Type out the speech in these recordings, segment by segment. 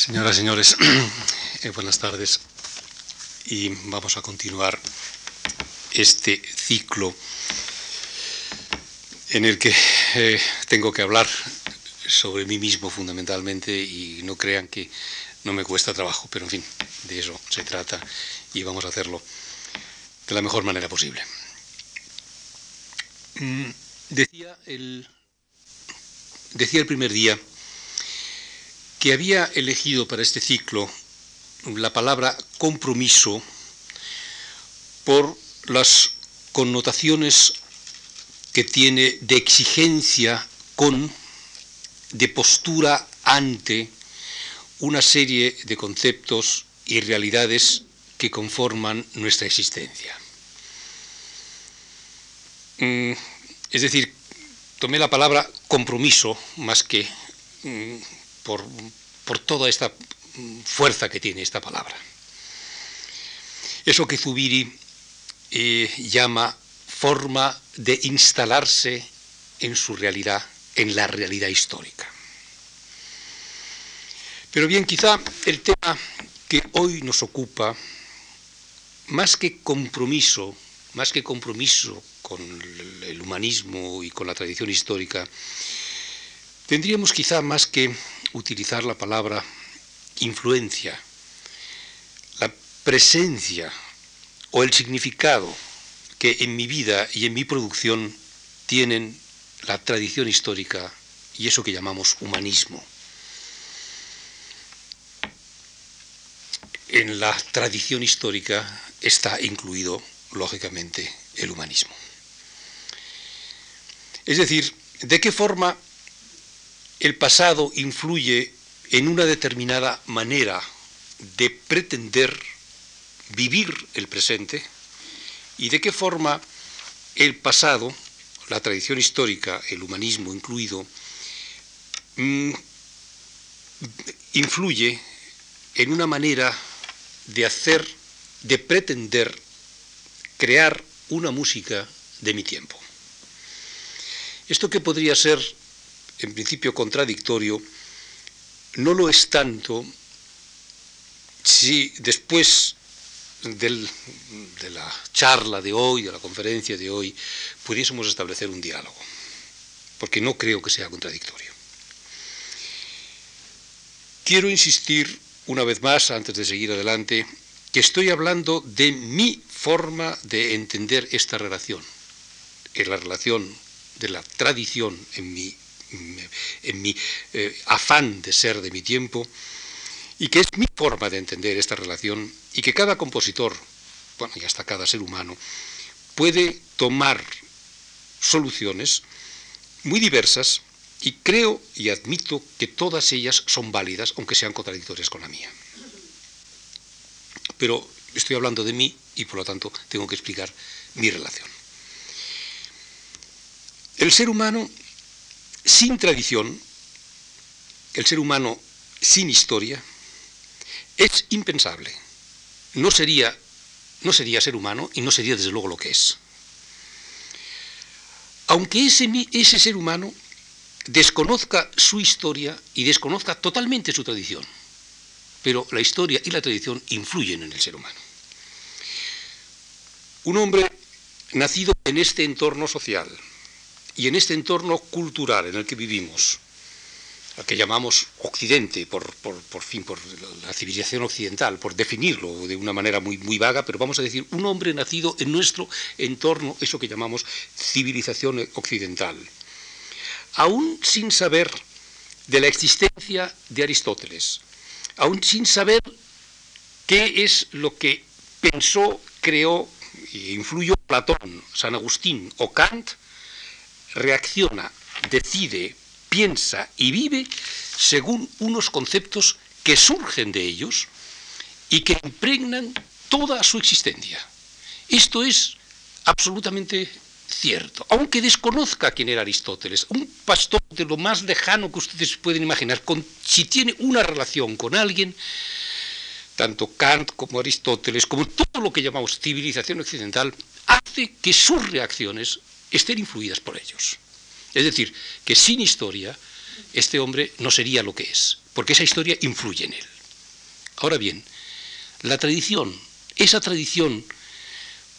Señoras y señores, eh, buenas tardes. Y vamos a continuar este ciclo en el que eh, tengo que hablar sobre mí mismo fundamentalmente y no crean que no me cuesta trabajo, pero en fin, de eso se trata y vamos a hacerlo de la mejor manera posible. Mm, decía el, decía el primer día que había elegido para este ciclo la palabra compromiso por las connotaciones que tiene de exigencia con, de postura ante una serie de conceptos y realidades que conforman nuestra existencia. Mm, es decir, tomé la palabra compromiso más que mm, por, toda esta fuerza que tiene esta palabra. Eso que Zubiri eh, llama forma de instalarse en su realidad, en la realidad histórica. Pero bien, quizá el tema que hoy nos ocupa, más que compromiso, más que compromiso con el humanismo y con la tradición histórica, tendríamos quizá más que utilizar la palabra influencia, la presencia o el significado que en mi vida y en mi producción tienen la tradición histórica y eso que llamamos humanismo. En la tradición histórica está incluido, lógicamente, el humanismo. Es decir, ¿de qué forma el pasado influye en una determinada manera de pretender vivir el presente y de qué forma el pasado, la tradición histórica, el humanismo incluido, mm, influye en una manera de hacer, de pretender crear una música de mi tiempo. Esto que podría ser en principio contradictorio, no lo es tanto si después de la charla de hoy, de la conferencia de hoy, pudiésemos establecer un diálogo, porque no creo que sea contradictorio. Quiero insistir una vez más, antes de seguir adelante, que estoy hablando de mi forma de entender esta relación, en la relación de la tradición en mi en mi eh, afán de ser de mi tiempo, y que es mi forma de entender esta relación, y que cada compositor, bueno, y hasta cada ser humano, puede tomar soluciones muy diversas, y creo y admito que todas ellas son válidas, aunque sean contradictorias con la mía. Pero estoy hablando de mí y por lo tanto tengo que explicar mi relación. El ser humano sin tradición, el ser humano sin historia, es impensable. No sería, no sería ser humano y no sería desde luego lo que es. Aunque ese, ese ser humano desconozca su historia y desconozca totalmente su tradición, pero la historia y la tradición influyen en el ser humano. Un hombre nacido en este entorno social, y en este entorno cultural en el que vivimos, al que llamamos Occidente, por, fin, por la civilización occidental, por definirlo de una manera muy, muy vaga, pero vamos a decir un hombre nacido en nuestro entorno, eso que llamamos civilización occidental, aún sin saber de la existencia de Aristóteles, aún sin saber qué es lo que pensó, creó e influyó Platón, San Agustín o Kant, reacciona, decide, piensa y vive según unos conceptos que surgen de ellos y que impregnan toda su existencia. Esto es absolutamente cierto, aunque desconozca quién era Aristóteles, un pastor de lo más lejano que ustedes pueden imaginar, si tiene una relación con alguien, tanto Kant como Aristóteles, como todo lo que llamamos civilización occidental, hace que sus reacciones estén influidas por ellos. Es decir, que sin historia este hombre no sería lo que es, porque esa historia influye en él. Ahora bien, la tradición, esa tradición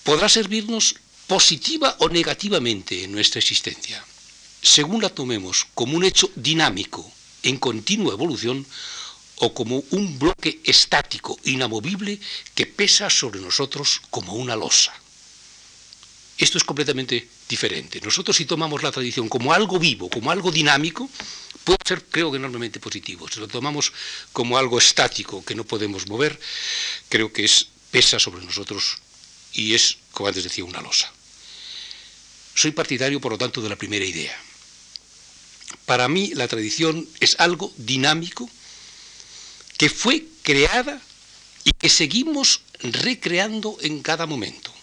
podrá servirnos positiva o negativamente en nuestra existencia, según la tomemos como un hecho dinámico, en continua evolución, o como un bloque estático, inamovible, que pesa sobre nosotros como una losa. Esto es completamente diferente. Nosotros si tomamos la tradición como algo vivo, como algo dinámico, puede ser, creo que enormemente positivo. Si lo tomamos como algo estático que no podemos mover, creo que es pesa sobre nosotros y es, como antes decía, una losa. Soy partidario, por lo tanto, de la primera idea. Para mí la tradición es algo dinámico que fue creada y que seguimos recreando en cada momento.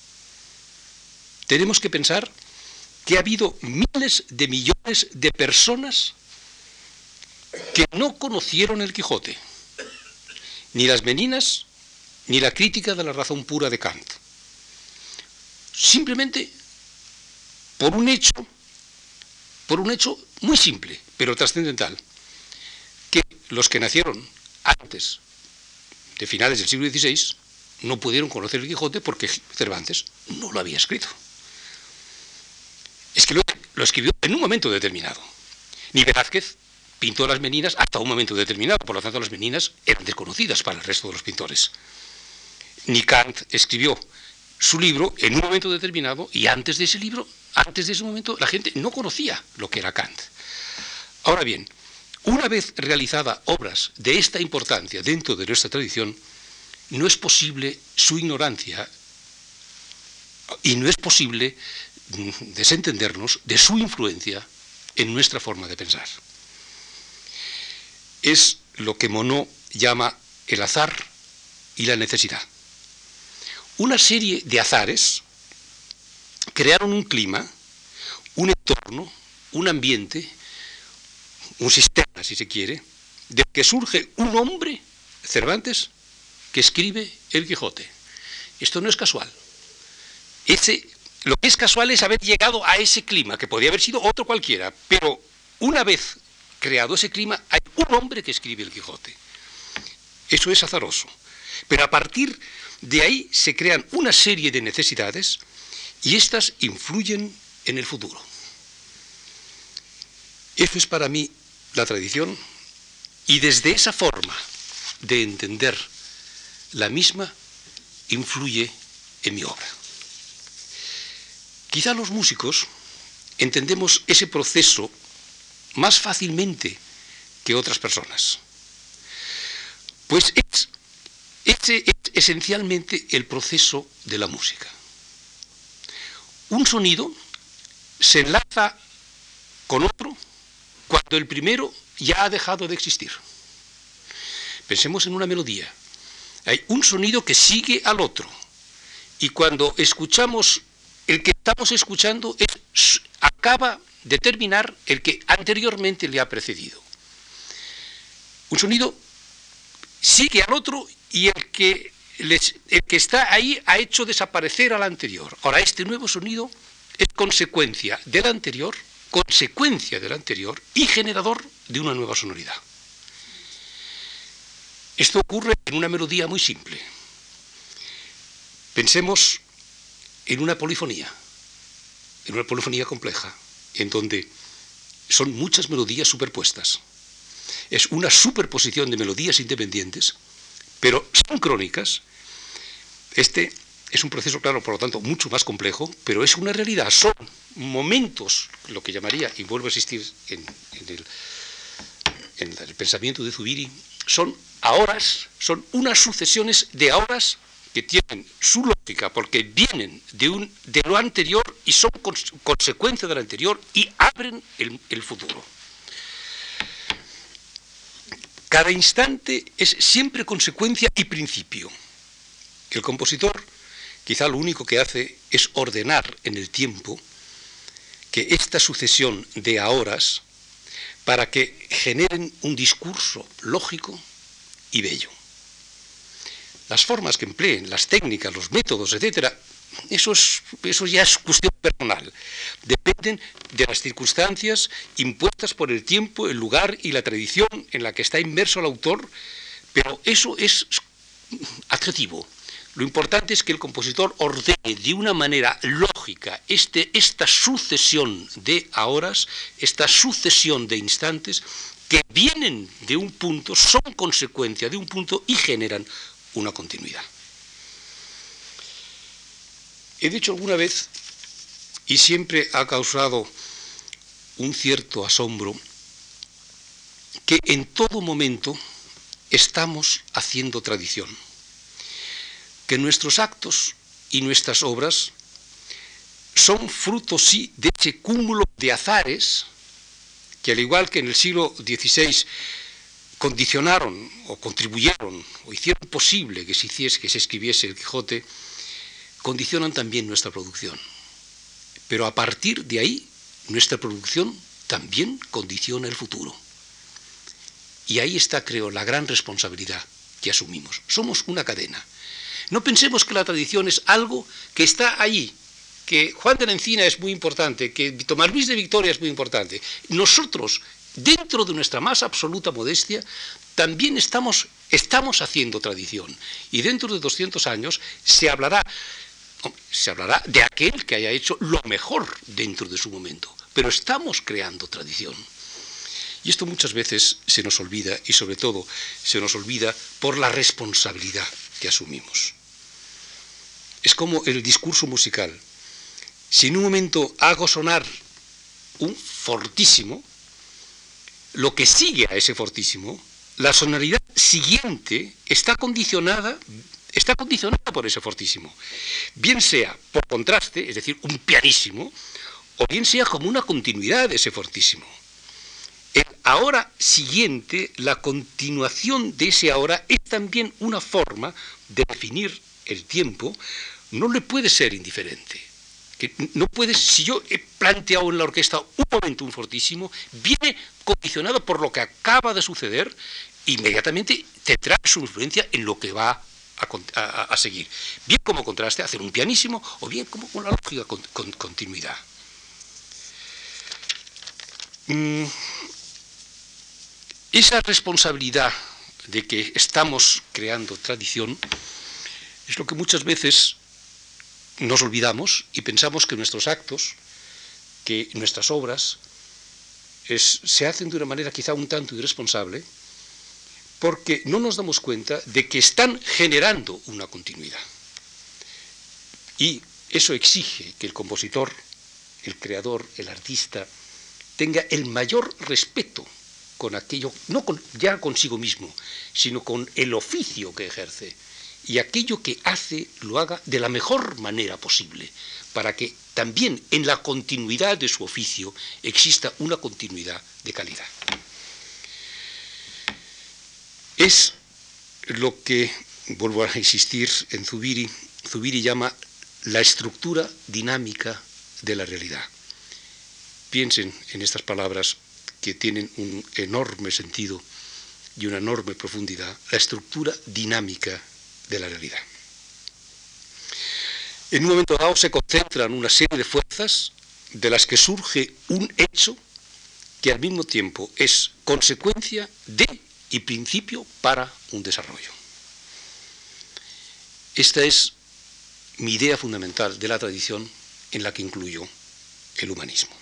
Tenemos que pensar que ha habido miles de millones de personas que no conocieron el Quijote, ni las meninas, ni la crítica de la razón pura de Kant. Simplemente por un hecho, por un hecho muy simple, pero trascendental, que los que nacieron antes de finales del siglo XVI no pudieron conocer el Quijote porque Cervantes no lo había escrito. Es que lo, escribió en un momento determinado. Ni Velázquez pintó las meninas hasta un momento determinado, por lo tanto las meninas eran desconocidas para el resto de los pintores. Ni Kant escribió su libro en un momento determinado y antes de ese libro, antes de ese momento, la gente no conocía lo que era Kant. Ahora bien, una vez realizada obras de esta importancia dentro de nuestra tradición, no es posible su ignorancia y no es posible desentendernos de su influencia en nuestra forma de pensar es lo que Monod llama el azar y la necesidad. Una serie de azares crearon un clima, un entorno, un ambiente, un sistema, si se quiere, de que surge un hombre, Cervantes, que escribe el Quijote. Esto no es casual. Ese, lo que es casual es haber llegado a ese clima, que podía haber sido otro cualquiera, pero una vez creado ese clima, hay un hombre que escribe el Quijote. Eso es azaroso. Pero a partir de ahí se crean una serie de necesidades y éstas influyen en el futuro. Eso es para mí la tradición y desde esa forma de entender la misma influye en mi obra. Quizá los músicos entendemos ese proceso más fácilmente que otras personas. Pues es, ese es esencialmente el proceso de la música. Un sonido se enlaza con otro cuando el primero ya ha dejado de existir. Pensemos en una melodía. Hay un sonido que sigue al otro. Y cuando escuchamos, el que estamos escuchando es, acaba determinar el que anteriormente le ha precedido. Un sonido sigue al otro y el que, el que está ahí ha hecho desaparecer al anterior. Ahora, este nuevo sonido es consecuencia del anterior, consecuencia del anterior y generador de una nueva sonoridad. Esto ocurre en una melodía muy simple. Pensemos en una polifonía, en una polifonía compleja en donde son muchas melodías superpuestas. Es una superposición de melodías independientes, pero sincrónicas. Este es un proceso, claro, por lo tanto, mucho más complejo, pero es una realidad. Son momentos, lo que llamaría, y vuelvo a existir en, el, en el pensamiento de Zubiri, son horas, son unas sucesiones de horas que tienen su lógica porque vienen de, un, de lo anterior y son consecuencia de lo anterior y abren el, el futuro. Cada instante es siempre consecuencia y principio. El compositor quizá lo único que hace es ordenar en el tiempo que esta sucesión de ahoras para que generen un discurso lógico y bello las formas que empleen, las técnicas, los métodos, etcétera, eso, es, eso ya es cuestión personal. Dependen de las circunstancias impuestas por el tiempo, el lugar y la tradición en la que está inmerso el autor, pero eso es adjetivo. Lo importante es que el compositor ordene de una manera lógica este, esta sucesión de horas, esta sucesión de instantes que vienen de un punto, son consecuencia de un punto y generan una continuidad. He dicho alguna vez, y siempre ha causado un cierto asombro, que en todo momento estamos haciendo tradición, que nuestros actos y nuestras obras son frutos sí de ese cúmulo de azares que al igual que en el siglo XVI condicionaron o contribuyeron o hicieron posible que se hiciese, que se escribiese el Quijote, condicionan también nuestra producción. Pero a partir de ahí, nuestra producción también condiciona el futuro. Y ahí está, creo, la gran responsabilidad que asumimos. Somos una cadena. No pensemos que la tradición es algo que está allí, que Juan de la Encina es muy importante, que Tomás Luis de Victoria es muy importante. Nosotros, dentro de nuestra más absoluta modestia, también estamos, estamos haciendo tradición. Y dentro de 200 años se hablará se hablará de aquel que haya hecho lo mejor dentro de su momento, pero estamos creando tradición. Y esto muchas veces se nos olvida y sobre todo se nos olvida por la responsabilidad que asumimos. Es como el discurso musical. Si en un momento hago sonar un fortísimo, lo que sigue a ese fortísimo, la sonoridad siguiente está condicionada está condicionada por ese fortísimo. Bien sea por contraste, es decir, un pianísimo, o bien sea como una continuidad de ese fortísimo. El ahora siguiente, la continuación de ese ahora, es también una forma de definir el tiempo, no le puede ser indiferente. Que no puede, si yo he planteado en la orquesta un momento un fortísimo, viene condicionado por lo que acaba de suceder, inmediatamente tendrá su influencia en lo que va a, seguir. Bien como contraste, hacer un pianísimo o bien como una lógica con, continuidad. Mm, esa responsabilidad de que estamos creando tradición es lo que muchas veces nos olvidamos y pensamos que nuestros actos, que nuestras obras, se hacen de una manera quizá un tanto irresponsable porque no nos damos cuenta de que están generando una continuidad. Y eso exige que el compositor, el creador, el artista, tenga el mayor respeto con aquello, no ya consigo mismo, sino con el oficio que ejerce. Y aquello que hace lo haga de la mejor manera posible, para que también en la continuidad de su oficio exista una continuidad de calidad es lo que, vuelvo a insistir en Zubiri, Zubiri llama la estructura dinámica de la realidad. Piensen en estas palabras que tienen un enorme sentido y una enorme profundidad, la estructura dinámica de la realidad. En un momento dado se concentran una serie de fuerzas de las que surge un hecho que al mismo tiempo es consecuencia de y principio para un desarrollo. Esta es mi idea fundamental de la tradición en la que incluyo el humanismo.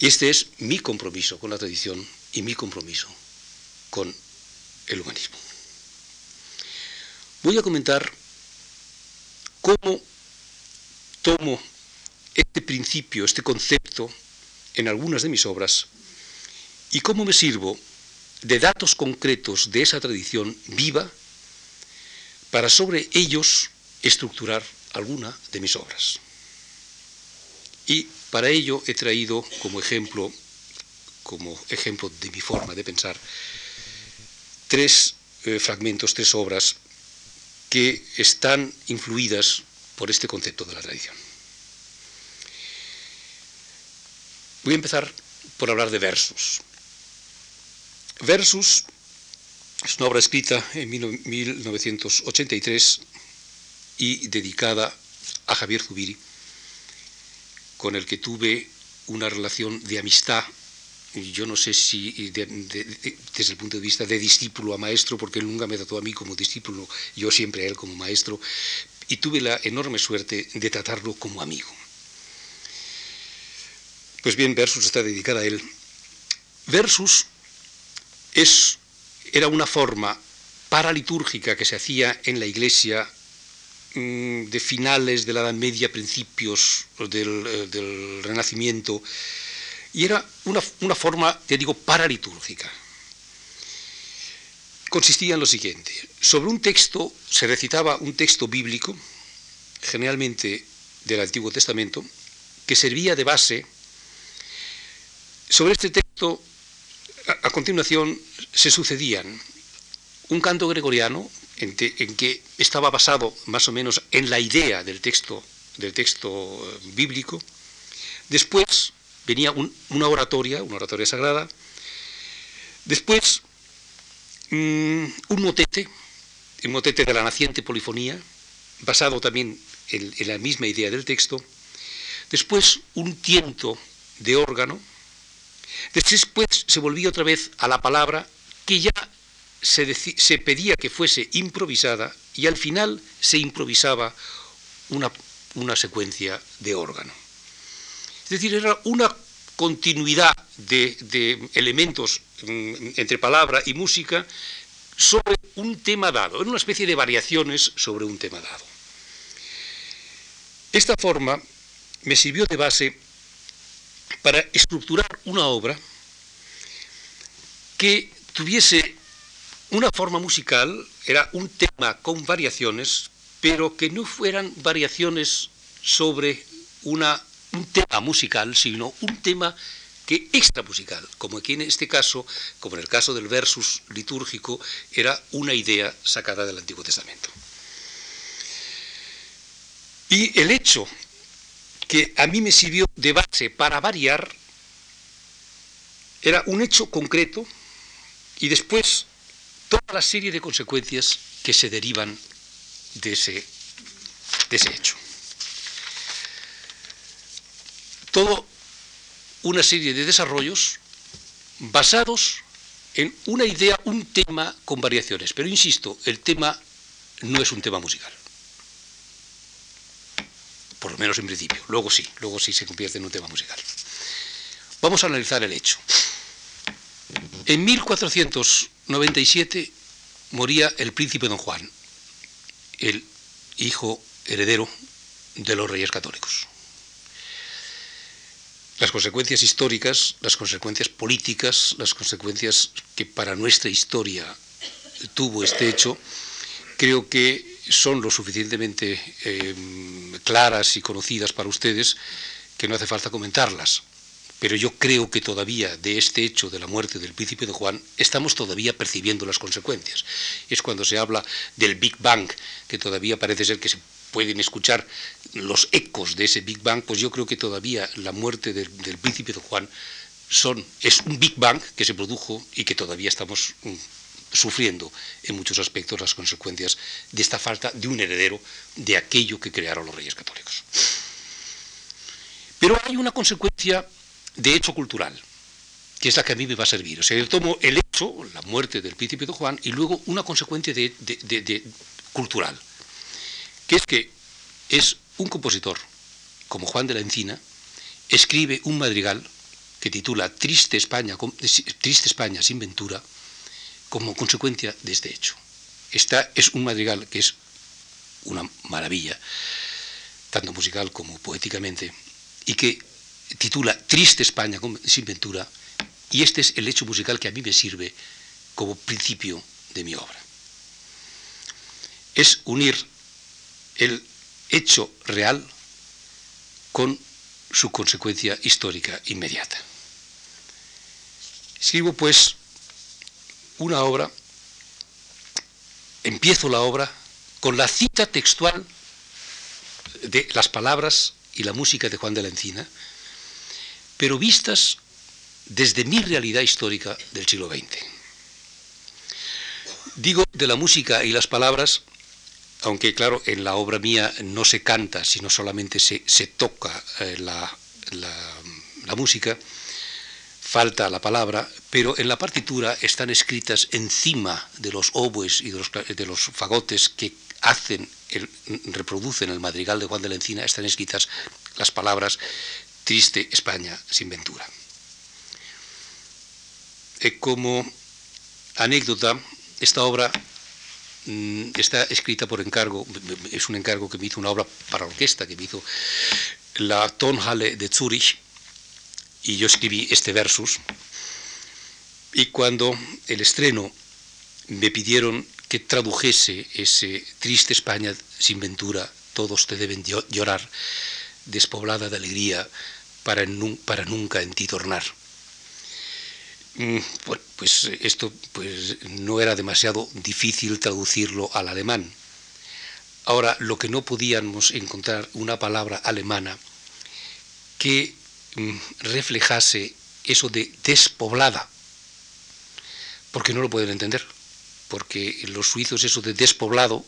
Y este es mi compromiso con la tradición y mi compromiso con el humanismo. Voy a comentar cómo tomo este principio, este concepto, en algunas de mis obras y cómo me sirvo de datos concretos de esa tradición viva para sobre ellos estructurar alguna de mis obras. Y para ello he traído como ejemplo, como ejemplo de mi forma de pensar, tres eh, fragmentos, tres obras que están influidas por este concepto de la tradición. Voy a empezar por hablar de versos. Versus es una obra escrita en 1983 y dedicada a Javier Zubiri, con el que tuve una relación de amistad, yo no sé si desde el punto de vista de discípulo a maestro, porque él nunca me trató a mí como discípulo, yo siempre a él como maestro, y tuve la enorme suerte de tratarlo como amigo. Pues bien, Versus está dedicada a él. Versus es, era una forma paralitúrgica que se hacía en la iglesia mm, de finales de la Edad Media, principios del, eh, del Renacimiento, y era una, una forma, te digo, paralitúrgica. Consistía en lo siguiente, sobre un texto se recitaba un texto bíblico, generalmente del Antiguo Testamento, que servía de base. Sobre este texto, a, continuación, se sucedían un canto gregoriano en, que estaba basado más o menos en la idea del texto, del texto eh, bíblico. Después venía una oratoria, una oratoria sagrada. Después, mm, un motete, el motete de la naciente polifonía, basado también en, la misma idea del texto. Después, un tiento de órgano. Después se volvía otra vez a la palabra que ya se, se pedía que fuese improvisada y al final se improvisaba una, una secuencia de órgano. Es decir, era una continuidad de, elementos mm, entre palabra y música sobre un tema dado, era una especie de variaciones sobre un tema dado. Esta forma me sirvió de base para estructurar una obra que tuviese una forma musical, era un tema con variaciones, pero que no fueran variaciones sobre una un tema musical, sino un tema que extra musical, como aquí en este caso, como en el caso del versus litúrgico, era una idea sacada del Antiguo Testamento. Y el hecho que a mí me sirvió de base para variar era un hecho concreto y después toda la serie de consecuencias que se derivan de ese, de ese hecho. Todo una serie de desarrollos basados en una idea, un tema con variaciones. Pero insisto, el tema no es un tema musical. Por lo menos en principio. Luego sí, luego sí se convierte en un tema musical. Vamos a analizar el hecho. En 1497 moría el príncipe don Juan, el hijo heredero de los reyes católicos las consecuencias históricas, las consecuencias políticas, las consecuencias que para nuestra historia tuvo este hecho, creo que son lo suficientemente eh, claras y conocidas para ustedes que no hace falta comentarlas. Pero yo creo que todavía de este hecho de la muerte del príncipe de Juan estamos todavía percibiendo las consecuencias. Es cuando se habla del Big Bang, que todavía parece ser que se pueden escuchar los ecos de ese Big Bang, pues yo creo que todavía la muerte del, príncipe de Juan son, es un Big Bang que se produjo y que todavía estamos mm, sufriendo en muchos aspectos las consecuencias de esta falta de un heredero de aquello que crearon los reyes católicos. Pero hay una consecuencia de hecho cultural, que es la que a mí me va a servir. O sea, yo tomo el hecho, la muerte del príncipe de Juan, y luego una consecuencia de cultural que es que es un compositor como Juan de la Encina, escribe un madrigal que titula Triste España, Triste España sin ventura, como consecuencia de este hecho. Esta es un madrigal que es una maravilla, tanto musical como poéticamente, y que titula Triste España sin ventura, y este es el hecho musical que a mí me sirve como principio de mi obra. Es unir el hecho real con su consecuencia histórica inmediata. Escribo pues una obra, empiezo la obra con la cita textual de las palabras y la música de Juan de la Encina, pero vistas desde mi realidad histórica del siglo XX. Digo de la música y las palabras aunque claro, en la obra mía no se canta, sino solamente se, toca eh, la, música, falta la palabra, pero en la partitura están escritas encima de los oboes y de los, de los fagotes que hacen, el, reproducen el madrigal de Juan de la Encina, están escritas las palabras Triste España sin ventura. Como anécdota, esta obra está escrita por encargo, es un encargo que me hizo una obra para orquesta, que me hizo la Tonhalle de Zurich, y yo escribí este versus. Y cuando el estreno me pidieron que tradujese ese triste España sin ventura, todos te deben llorar, despoblada de alegría, para nunca en ti tornar. Mm, pues esto pues, no era demasiado difícil traducirlo al alemán. Ahora, lo que no podíamos encontrar una palabra alemana que mm, reflejase eso de despoblada, porque no lo pueden entender porque los suizos eso de despoblado,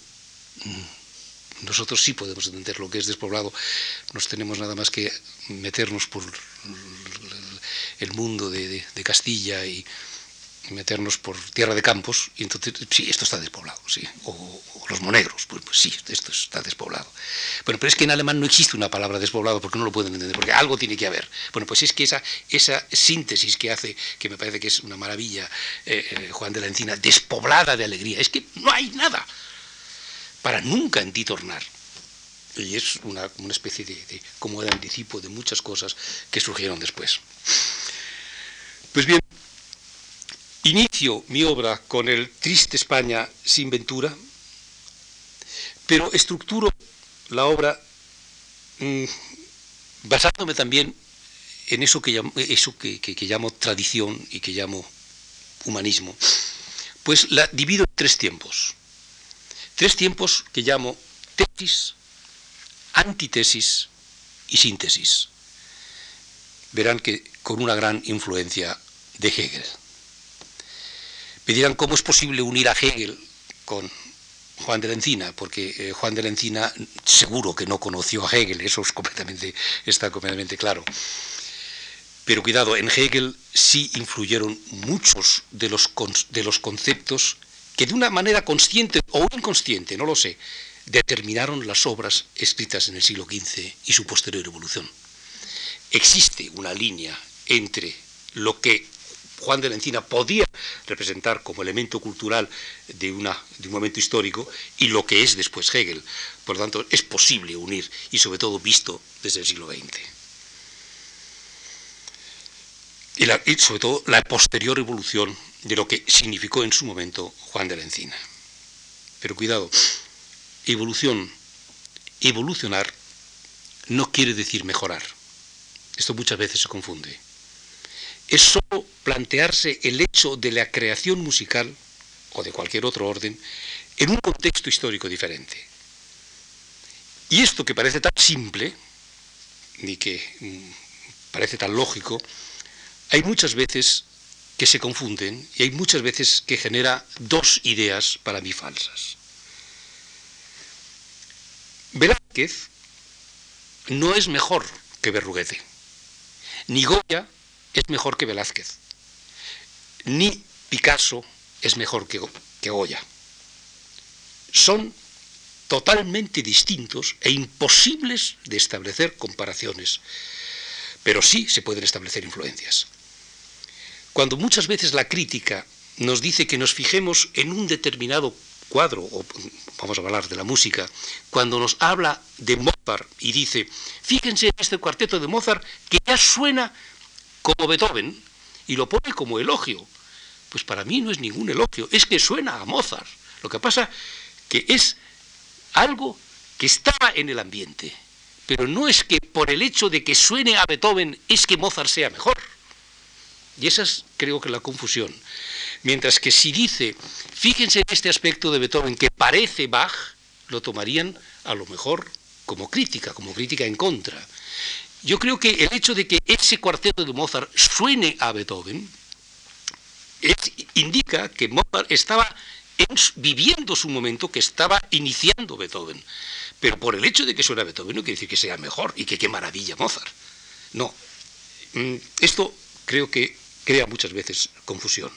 mm, nosotros sí podemos entender lo que es despoblado, nos tenemos nada más que meternos por el mundo de, Castilla y meternos por tierra de campos, y entonces, sí, esto está despoblado, sí, o, los monegros, pues, pues, sí, esto está despoblado. Bueno, pero es que en alemán no existe una palabra despoblado porque no lo pueden entender, porque algo tiene que haber. Bueno, pues es que esa, esa síntesis que hace, que me parece que es una maravilla, eh, eh, Juan de la Encina, despoblada de alegría, es que no hay nada para nunca en ti tornar. Y es una, una especie de, de, como de anticipo de muchas cosas que surgieron después. Pues bien, inicio mi obra con el Triste España sin ventura, pero estructuro la obra mm, basándome también en eso, que llamo, que, llamo tradición y que llamo humanismo. Pues la divido en tres tiempos. Tres tiempos que llamo tesis, antitesis y síntesis. Verán que con una gran influencia de Hegel. Me dirán cómo es posible unir a Hegel con Juan de la Encina, porque eh, Juan de la Encina seguro que no conoció a Hegel, eso es completamente, está completamente claro. Pero cuidado, en Hegel sí influyeron muchos de los, de los conceptos que de una manera consciente o inconsciente, no lo sé, determinaron las obras escritas en el siglo XV y su posterior evolución. Existe una línea entre lo que Juan de la Encina podía representar como elemento cultural de, una, de un momento histórico y lo que es después Hegel. Por lo tanto, es posible unir y sobre todo visto desde el siglo XX. Y, sobre todo la posterior evolución de lo que significó en su momento Juan de la Encina. Pero cuidado, evolución, evolucionar no quiere decir mejorar. Esto muchas veces se confunde es solo plantearse el hecho de la creación musical o de cualquier otro orden en un contexto histórico diferente. Y esto que parece tan simple, ni que mm, parece tan lógico, hay muchas veces que se confunden y hay muchas veces que genera dos ideas para mí falsas. Velázquez no es mejor que Berruguete, ni Goya es mejor que Velázquez, ni Picasso es mejor que, Goya. Son totalmente distintos e imposibles de establecer comparaciones, pero sí se pueden establecer influencias. Cuando muchas veces la crítica nos dice que nos fijemos en un determinado cuadro, o vamos a hablar de la música, cuando nos habla de Mozart y dice, fíjense en este cuarteto de Mozart que ya suena como Beethoven y lo pone como elogio. Pues para mí no es ningún elogio, es que suena a Mozart. Lo que pasa que es algo que estaba en el ambiente, pero no es que por el hecho de que suene a Beethoven es que Mozart sea mejor. Y esa es creo que la confusión. Mientras que si dice, fíjense en este aspecto de Beethoven que parece Bach, lo tomarían a lo mejor como crítica, como crítica en contra. Yo creo que el hecho de que ese cuarteto de Mozart suene a Beethoven indica que Mozart estaba viviendo su momento que estaba iniciando Beethoven. Pero por el hecho de que suena Beethoven no quiere decir que sea mejor y que qué maravilla Mozart. No. Mm, esto creo que crea muchas veces confusión.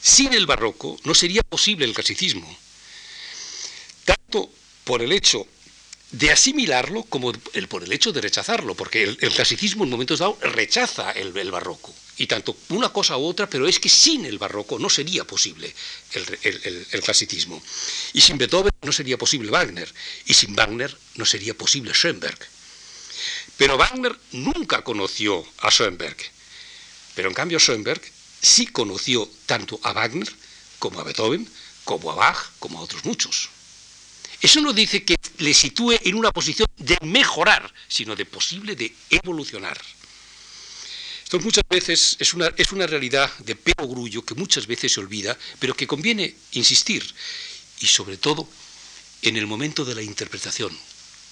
Sin el barroco no sería posible el clasicismo, tanto por el hecho de asimilarlo como por el hecho de rechazarlo, porque el, clasicismo en momentos dados rechaza el, barroco, y tanto una cosa u otra, pero es que sin el barroco no sería posible el, el clasicismo, y sin Beethoven no sería posible Wagner, y sin Wagner no sería posible Schoenberg. Pero Wagner nunca conoció a Schoenberg, pero en cambio Schoenberg sí conoció tanto a Wagner como a Beethoven, como a Bach, como a otros muchos. Eso no dice que le sitúe en una posición de mejorar, sino de posible de evolucionar. Esto muchas veces es una, es una realidad de grullo que muchas veces se olvida, pero que conviene insistir, y sobre todo en el momento de la interpretación,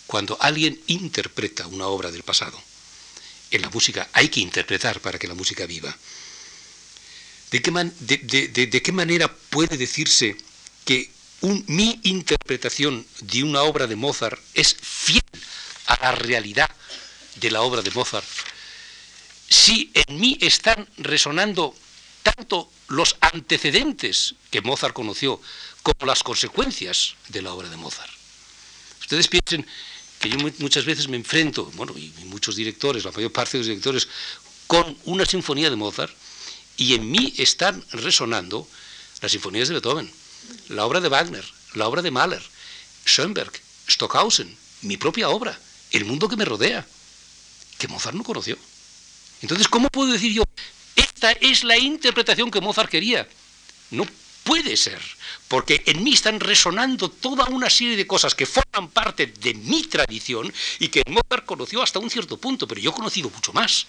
cuando alguien interpreta una obra del pasado. En la música hay que interpretar para que la música viva. ¿De qué, de qué manera puede decirse que mi interpretación de una obra de Mozart es fiel a la realidad de la obra de Mozart, si en mí están resonando tanto los antecedentes que Mozart conoció como las consecuencias de la obra de Mozart. Ustedes piensen que yo muchas veces me enfrento, bueno, y muchos directores, la mayor parte de los directores, con una sinfonía de Mozart y en mí están resonando las sinfonías de Beethoven la obra de Wagner, la obra de Mahler, Schoenberg, Stockhausen, mi propia obra, el mundo que me rodea, que Mozart no conoció. Entonces, ¿cómo puedo decir yo, esta es la interpretación que Mozart quería? No puede ser, porque en mí están resonando toda una serie de cosas que forman parte de mi tradición y que Mozart conoció hasta un cierto punto, pero yo he conocido mucho más.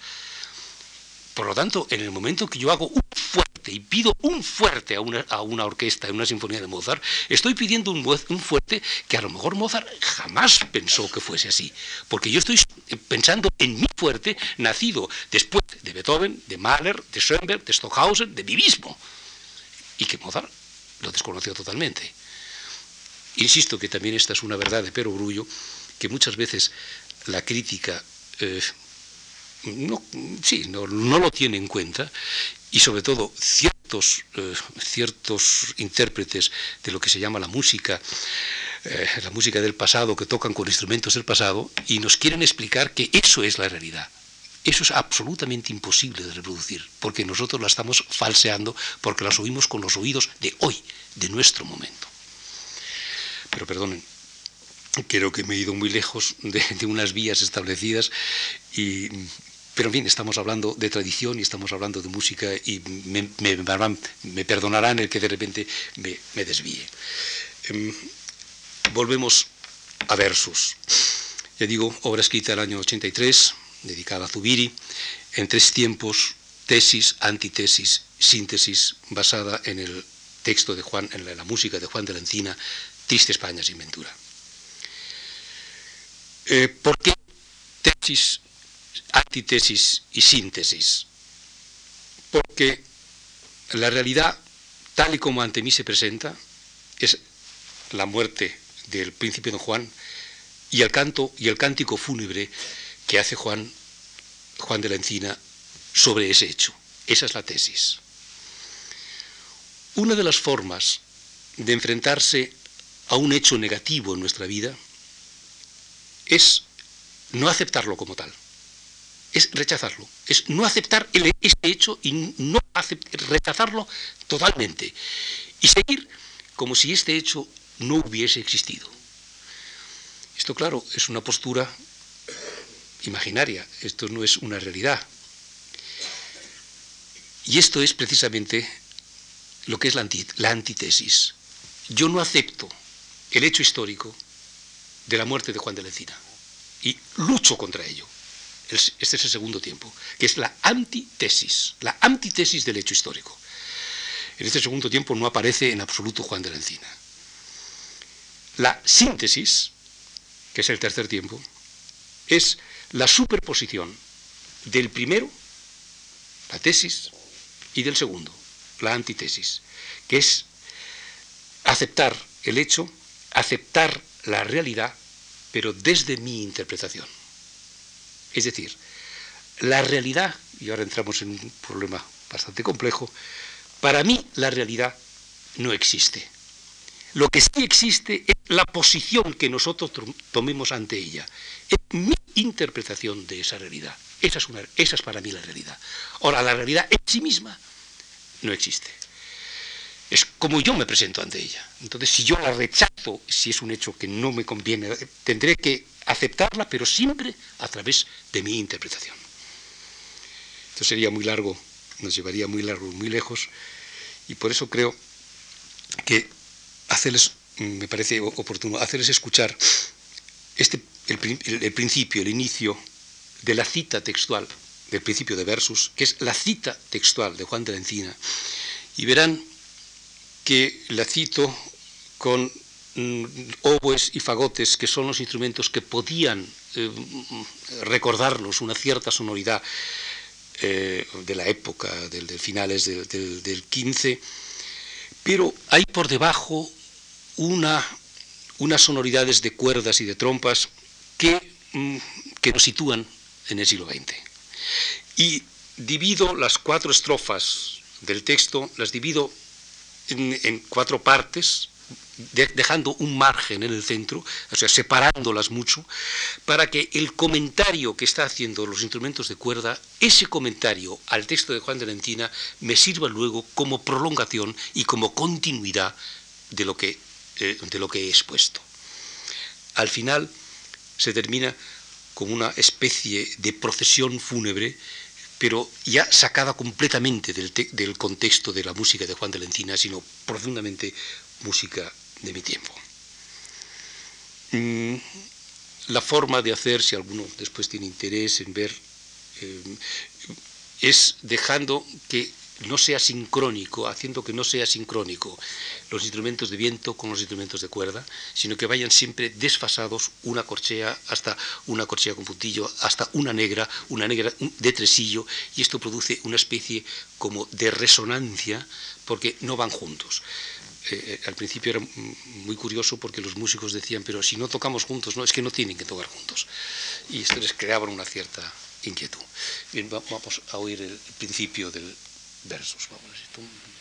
Por lo tanto, en el momento que yo hago un fuerte y pido un fuerte a una, a una orquesta, en una sinfonía de Mozart, estoy pidiendo un, fuerte que a lo mejor Mozart jamás pensó que fuese así. Porque yo estoy pensando en mi fuerte nacido después de Beethoven, de Mahler, de Schoenberg, de Stockhausen, de mí. Y que Mozart lo desconoció totalmente. Insisto que también esta es una verdad de perogrullo, que muchas veces la crítica eh, no, sí, no, lo tiene en cuenta y sobre todo ciertos, eh, ciertos intérpretes de lo que se llama la música, eh, la música del pasado, que tocan con instrumentos del pasado, y nos quieren explicar que eso es la realidad. Eso es absolutamente imposible de reproducir, porque nosotros la estamos falseando, porque las oímos con los oídos de hoy, de nuestro momento. Pero perdonen, creo que me he ido muy lejos de, de unas vías establecidas y pero en fin, estamos hablando de tradición y estamos hablando de música y me, perdonarán el que de repente me, desvíe. Em, volvemos a versus. Ya digo, obra escrita el año 83, dedicada a Zubiri, en tres tiempos, tesis, antitesis, síntesis, basada en el texto de Juan, en la, música de Juan de la Encina, Triste España sin ventura. Eh, ¿Por qué tesis antitesis y síntesis. Porque la realidad, tal y como ante mí se presenta, es la muerte del príncipe don Juan y el canto y el cántico fúnebre que hace Juan, Juan de la Encina sobre ese hecho. Esa es la tesis. Una de las formas de enfrentarse a un hecho negativo en nuestra vida es no aceptarlo como tal es rechazarlo, es no aceptar el, ese hecho y no rechazarlo totalmente y seguir como si este hecho no hubiese existido. Esto, claro, es una postura imaginaria, esto no es una realidad. Y esto es precisamente lo que es la, la antítesis. Yo no acepto el hecho histórico de la muerte de Juan de la Encina y lucho contra ello. Este es el segundo tiempo, que es la antítesis, la antítesis del hecho histórico. En este segundo tiempo no aparece en absoluto Juan de la Encina. La síntesis, que es el tercer tiempo, es la superposición del primero, la tesis, y del segundo, la antítesis, que es aceptar el hecho, aceptar la realidad, pero desde mi interpretación. Es decir, la realidad, y ahora entramos en un problema bastante complejo, para mí la realidad no existe. Lo que sí existe es la posición que nosotros tomemos ante ella. Es mi interpretación de esa realidad. Esa es, esa es para mí la realidad. Ahora, la realidad en sí misma no existe. Es como yo me presento ante ella. Entonces, si yo la rechazo, si es un hecho que no me conviene, tendré que aceptarla, pero siempre a través de mi interpretación. Esto sería muy largo, nos llevaría muy largo, muy lejos, y por eso creo que hacerles, me parece oportuno, hacerles escuchar este, el, principio, el inicio de la cita textual del principio de Versus, que es la cita textual de Juan de la Encina, y verán que la cito con mm, oboes y fagotes, que son los instrumentos que podían eh, recordarnos una cierta sonoridad eh, de la época, de finales del, del, del 15, pero hay por debajo una, unas sonoridades de cuerdas y de trompas que, mm, que nos sitúan en el siglo XX. Y divido las cuatro estrofas del texto, las divido en, cuatro partes, dejando un margen en el centro, o sea, separándolas mucho, para que el comentario que está haciendo los instrumentos de cuerda, ese comentario al texto de Juan de Lentina, me sirva luego como prolongación y como continuidad de lo que, eh, de lo que he expuesto. Al final se termina con una especie de procesión fúnebre pero ya sacada completamente del, contexto de la música de Juan de la Encina, sino profundamente música de mi tiempo. Mm, la forma de hacer, si alguno después tiene interés en ver, eh, es dejando que no sea sincrónico, haciendo que no sea sincrónico los instrumentos de viento con los instrumentos de cuerda, sino que vayan siempre desfasados una corchea hasta una corchea con puntillo, hasta una negra, una negra de tresillo, y esto produce una especie como de resonancia porque no van juntos. Eh, eh, al principio era muy curioso porque los músicos decían, pero si no tocamos juntos, no, es que no tienen que tocar juntos. Y esto les creaba una cierta inquietud. Bien, vamos a oír el principio del, versos. Vamos, Bien,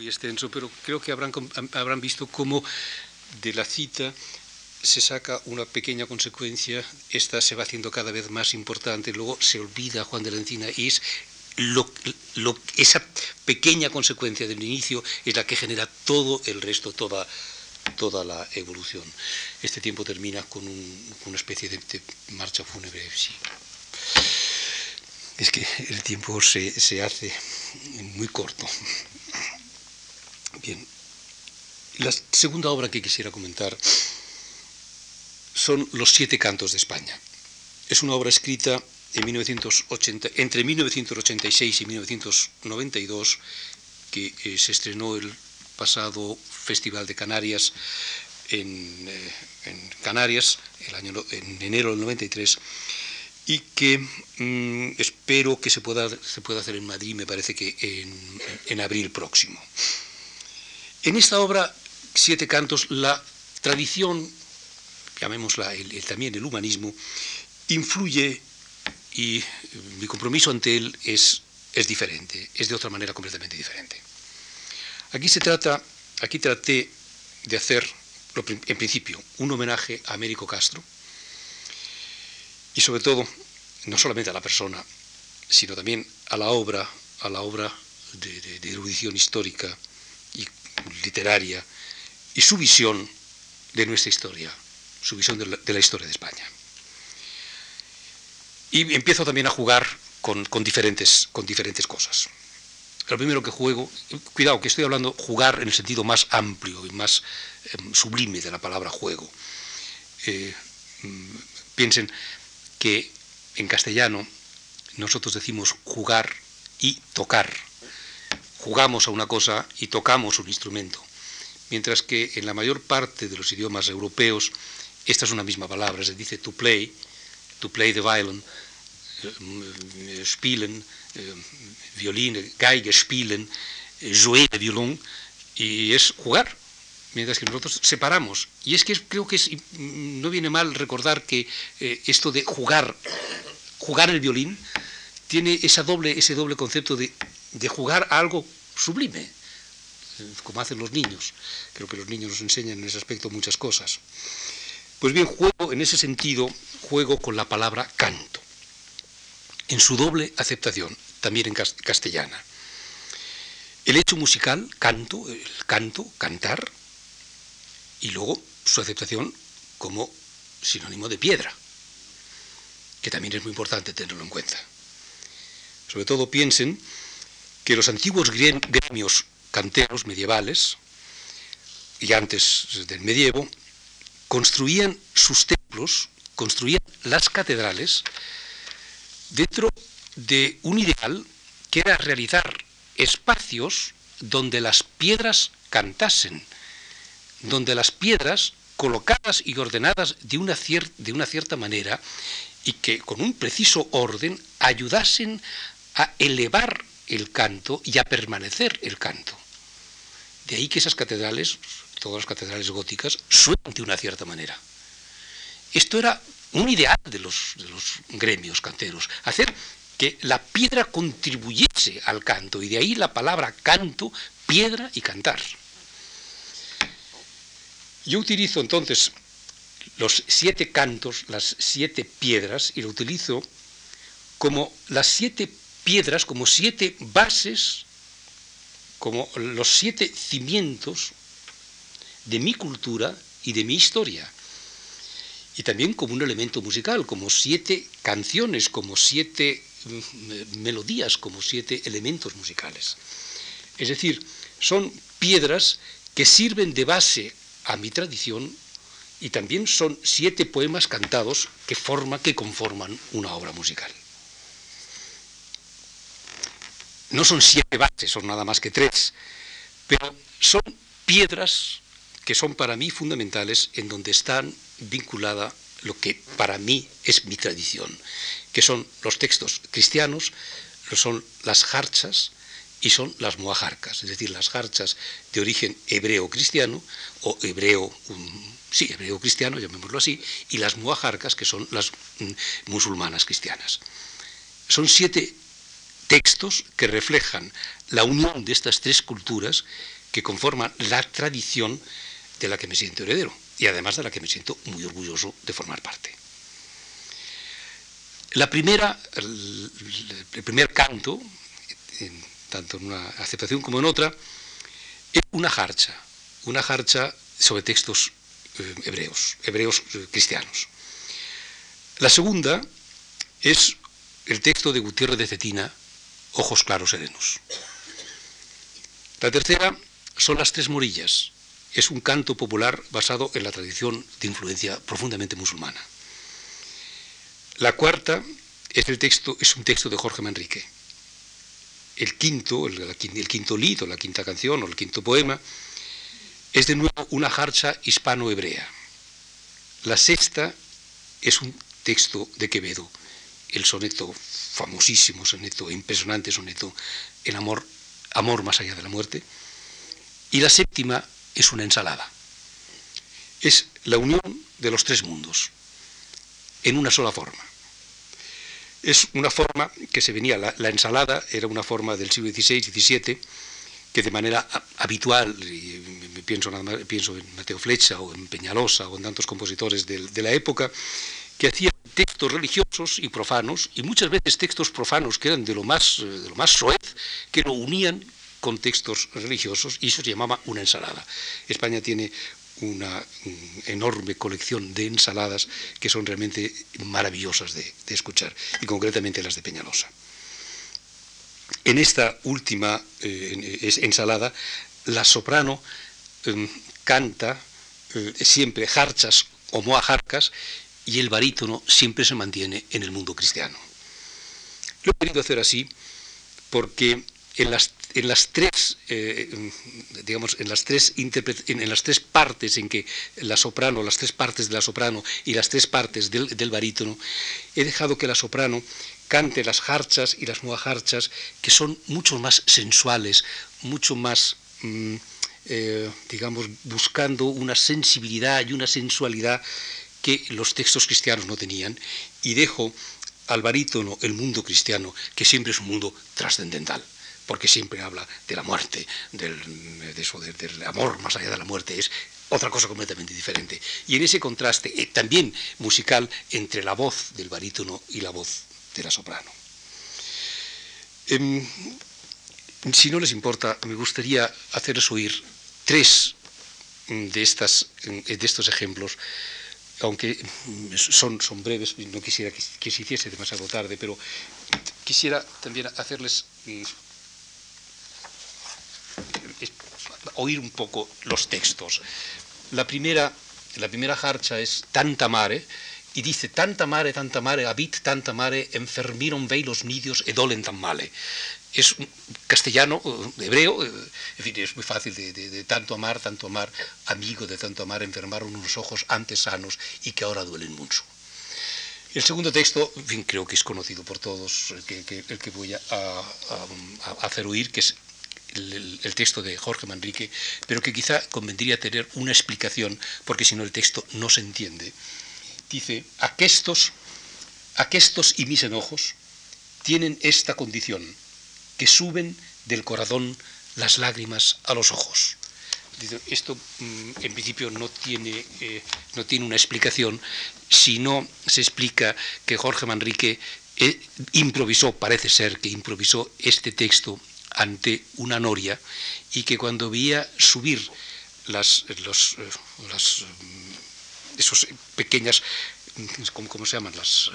muy, extenso, pero creo que habrán, habrán visto cómo de la cita se saca una pequeña consecuencia, esta se va haciendo cada vez más importante, luego se olvida Juan de la Encina y es lo, esa pequeña consecuencia del inicio es la que genera todo el resto, toda, toda la evolución. Este tiempo termina con, una especie de, marcha fúnebre. Es que el tiempo se, se hace muy corto. Bien, la segunda obra que quisiera comentar son Los siete cantos de España. Es una obra escrita en 1980, entre 1986 y 1992, que eh, se estrenó el pasado Festival de Canarias en, eh, Canarias, en enero del 93, y que mm, espero que se pueda, se pueda hacer en Madrid, me parece que en, abril próximo. En esta obra, Siete Cantos, la tradición, llamémosla también el humanismo, influye y mi compromiso ante él es, diferente, es de otra manera completamente diferente. Aquí se trata, aquí traté de hacer, en principio, un homenaje a Américo Castro y sobre todo, no solamente a la persona, sino también a la obra, a la obra de, erudición histórica literaria y su visión de nuestra historia, su visión de la historia de España. Y empiezo también a jugar con, diferentes, con diferentes cosas. Lo primero que juego, cuidado que estoy hablando jugar en el sentido más amplio y más em, sublime de la palabra juego. Eh, mm, piensen que en castellano nosotros decimos jugar y tocar. Jugamos a una cosa y tocamos un instrumento. Mientras que en la mayor parte de los idiomas europeos esta es una misma palabra, se dice to play to play the violin, eh, spielen, eh, violín, geige spielen, eh, jouer de violón, y es jugar, mientras que nosotros separamos. Y es que creo que no viene mal recordar que esto de jugar, jugar el violín, tiene esa doble, ese doble concepto de, de jugar a algo sublime, como hacen los niños. Creo que los niños nos enseñan en ese aspecto muchas cosas. Pues bien, juego en ese sentido, juego con la palabra canto, en su doble aceptación, también en castellana. El hecho musical, canto, el canto, cantar, y luego su aceptación como sinónimo de piedra, que también es muy importante tenerlo en cuenta. Sobre todo piensen que los antiguos gremios canteros medievales, y antes del medievo, construían sus templos, construían las catedrales dentro de un ideal que era realizar espacios donde las piedras cantasen, donde las piedras colocadas y ordenadas de una, de una cierta manera y que con un preciso orden ayudasen a elevar el canto y a permanecer el canto. De ahí que esas catedrales todas las catedrales góticas, suenan de una cierta manera. Esto era un ideal de los, gremios canteros, hacer que la piedra contribuyese al canto, y de ahí la palabra canto, piedra y cantar. Yo utilizo entonces los siete cantos, las siete piedras, y lo utilizo como las siete piedras, como siete bases, como los siete cimientos de mi cultura y de mi historia. Y también como un elemento musical, como siete canciones, como siete mm, melodías, como siete elementos musicales. Es decir, son piedras que sirven de base a mi tradición y también son siete poemas cantados que, forman, que conforman una obra musical. No son siete bases, son nada más que tres, pero son piedras que son para mí fundamentales en donde están vinculada lo que para mí es mi tradición, que son los textos cristianos, son las jarchas y son las muajarcas, es decir, las jarchas de origen hebreo-cristiano o hebreo, sí, hebreo-cristiano, llamémoslo así, y las muajarcas que son las mm, musulmanas cristianas. Son siete textos que reflejan la unión de estas tres culturas que conforman la tradición de la que me siento heredero y además de la que me siento muy orgulloso de formar parte. La primera, el, primer canto, tanto en una aceptación como en otra, es una jarcha, una jarcha sobre textos eh, hebreos, hebreos eh, cristianos. La segunda es el texto de Gutiérrez de Cetina, Ojos claros serenos. La tercera son las tres morillas. Es un canto popular basado en la tradición de influencia profundamente musulmana. La cuarta es, el texto, es un texto de Jorge Manrique. El quinto, el, el quinto lied, o la quinta canción, o el quinto poema, es de nuevo una jarcha hispano-hebrea. La sexta es un texto de Quevedo, el soneto famosísimo soneto, impresionante soneto, El amor, amor más allá de la muerte. Y la séptima es una ensalada. Es la unión de los tres mundos en una sola forma. Es una forma que se venía, la, ensalada era una forma del siglo XVI, XVII, que de manera habitual, y pienso, pienso en Mateo Flecha o en Peñalosa o en tantos compositores de, la época, que hacían textos religiosos y profanos, y muchas veces textos profanos que eran de lo más, eh, de lo más soez, que lo unían con textos religiosos, y eso se llamaba una ensalada. España tiene una mm, enorme colección de ensaladas que son realmente maravillosas de, escuchar, y concretamente las de Peñalosa. En esta última eh, ensalada, la soprano em, canta eh, siempre jarchas o moajarcas y el barítono siempre se mantiene en el mundo cristiano. Lo he querido hacer así porque en las, en las tres, eh, digamos, en las tres, partes en que la soprano, las tres partes de la soprano y las tres partes del, del barítono, he dejado que la soprano cante las harchas y las muajarchas, que son mucho más sensuales, mucho más, mm, eh, digamos, buscando una sensibilidad y una sensualidad que los textos cristianos no tenían, y dejo al barítono el mundo cristiano, que siempre es un mundo trascendental, porque siempre habla de la muerte, del, del amor más allá de la muerte, es otra cosa completamente diferente. Y en ese contraste, eh, también musical, entre la voz del barítono y la voz de la soprano. Em, si no les importa, me gustaría hacerles oír tres de, estas, de estos ejemplos aunque son, son breves, no quisiera que, se hiciese demasiado tarde, pero quisiera también hacerles mm, oír un poco los textos. La primera, la primera harcha es Tanta mare, y dice, tanta mare, tanta mare, habit tanta mare, enfermiron vei los nidios e dolen tan male es castellano, eh, hebreo, eh, en fin, es muy fácil de, tanto amar, tanto amar, amigo de tanto amar, enfermaron unos ojos antes sanos y que ahora duelen mucho. El segundo texto, en fin, creo que es conocido por todos, el que, voy a, hacer oír, que es el, texto de Jorge Manrique, pero que quizá convendría tener una explicación, porque si no el texto no se entiende. Dice, aquestos, aquestos y mis enojos tienen esta condición, que suben del corazón las lágrimas a los ojos. Esto mm, en principio no tiene, eh, no tiene una explicación, sino se explica que Jorge Manrique eh, improvisó, parece ser que improvisó este texto ante una noria y que cuando veía subir las, los, eh, las, esos pequeñas, ¿cómo, se llaman? Las,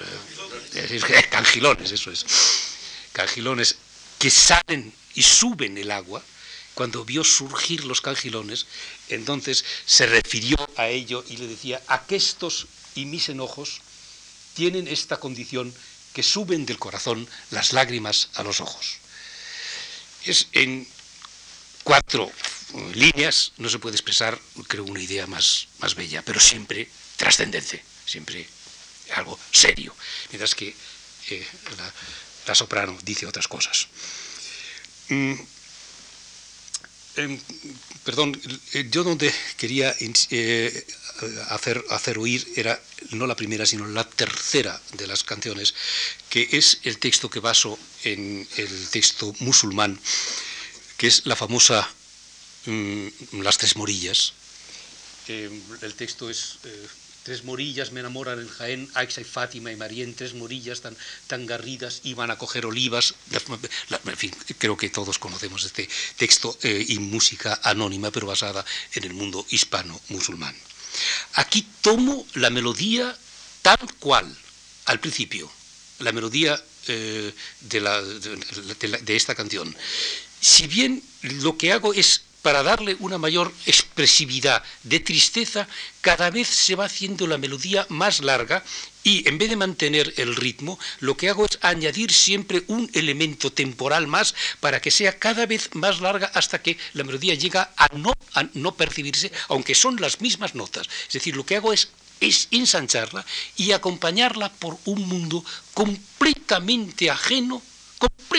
cangilones, eso es, cangilones que salen y suben el agua, cuando vio surgir los cangilones, entonces se refirió a ello y le decía, aquestos y mis enojos tienen esta condición que suben del corazón las lágrimas a los ojos. Es en cuatro líneas, no se puede expresar, creo, una idea más, más bella, pero siempre trascendente, siempre algo serio, mientras que eh, la, soprano dice otras cosas. Mm. Em, perdón, eh, yo donde quería eh, hacer, hacer oír era no la primera, sino la tercera de las canciones, que es el texto que baso en el texto musulmán, que es la famosa mm, Las Tres Morillas. Em, el texto es eh, Tres morillas me enamoran en Jaén, Aixa y Fátima y María, tres morillas tan, tan garridas iban a coger olivas. En fin, creo que todos conocemos este texto eh, y música anónima, pero basada en el mundo hispano-musulmán. Aquí tomo la melodía tal cual, al principio, la melodía eh, de, de esta canción. Si bien lo que hago es para darle una mayor expresividad de tristeza, cada vez se va haciendo la melodía más larga y en vez de mantener el ritmo, lo que hago es añadir siempre un elemento temporal más para que sea cada vez más larga hasta que la melodía llega a no, a no percibirse, aunque son las mismas notas. Es decir, lo que hago es es ensancharla y acompañarla por un mundo completamente ajeno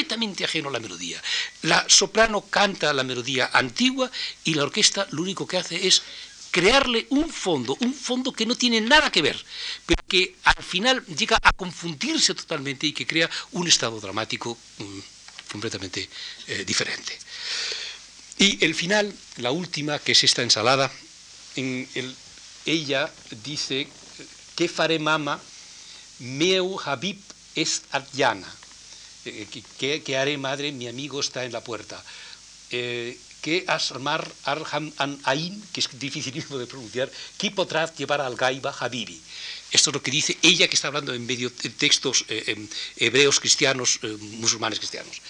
completamente ajeno a la melodía. La soprano canta la melodía antigua y la orquesta lo único que hace es crearle un fondo, un fondo que no tiene nada que ver, pero que al final llega a confundirse totalmente y que crea un estado dramático mm, completamente eh, diferente. Y el final, la última, que es esta ensalada, en ella dice, ¿qué faré mama? Meu habib es adyana eh, ¿qué, haré, madre? Mi amigo está en la puerta. Eh, ¿Qué asmar arham an ain, que es dificilísimo de pronunciar, ¿qué podrá llevar al gaiba habibi? Esto es lo que dice ella que está hablando en medio de textos eh, hebreos cristianos, musulmanes cristianos.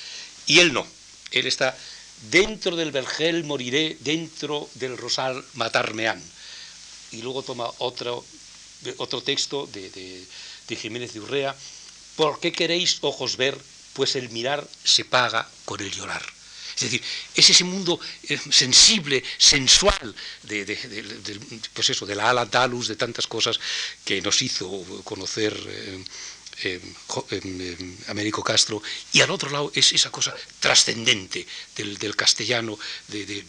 Y él no. Él está dentro del vergel moriré, dentro del rosal matarme han. Y luego toma otro, otro texto de, de, de Jiménez de Urrea. ¿Por qué queréis ojos ver pues el mirar se paga con el llorar. Es decir, es ese mundo eh, sensible, sensual, de, pues eso, de la ala talus, de tantas cosas que nos hizo conocer eh, eh, Américo Castro, y al otro lado es esa cosa trascendente del, castellano, de,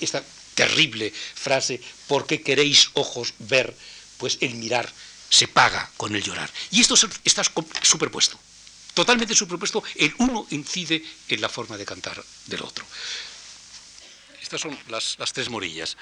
esta terrible frase, ¿por qué queréis ojos ver? Pues el mirar se paga con el llorar. Y esto está superpuesto totalmente superpuesto, el uno incide en la forma de cantar del otro. Estas son las, las tres morillas.